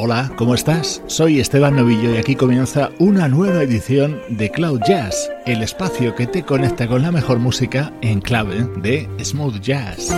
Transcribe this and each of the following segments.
Hola, ¿cómo estás? Soy Esteban Novillo y aquí comienza una nueva edición de Cloud Jazz, el espacio que te conecta con la mejor música en clave de smooth jazz.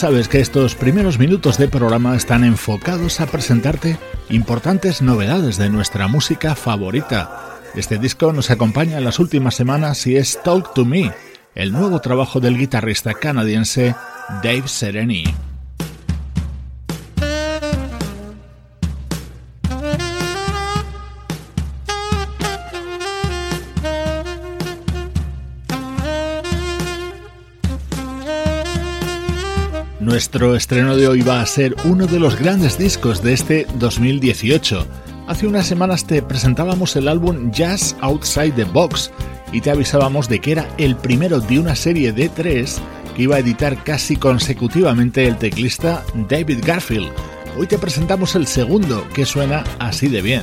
Sabes que estos primeros minutos de programa están enfocados a presentarte importantes novedades de nuestra música favorita. Este disco nos acompaña en las últimas semanas y es Talk to Me, el nuevo trabajo del guitarrista canadiense Dave Sereni. Nuestro estreno de hoy va a ser uno de los grandes discos de este 2018. Hace unas semanas te presentábamos el álbum Jazz Outside the Box y te avisábamos de que era el primero de una serie de tres que iba a editar casi consecutivamente el teclista David Garfield. Hoy te presentamos el segundo, que suena así de bien.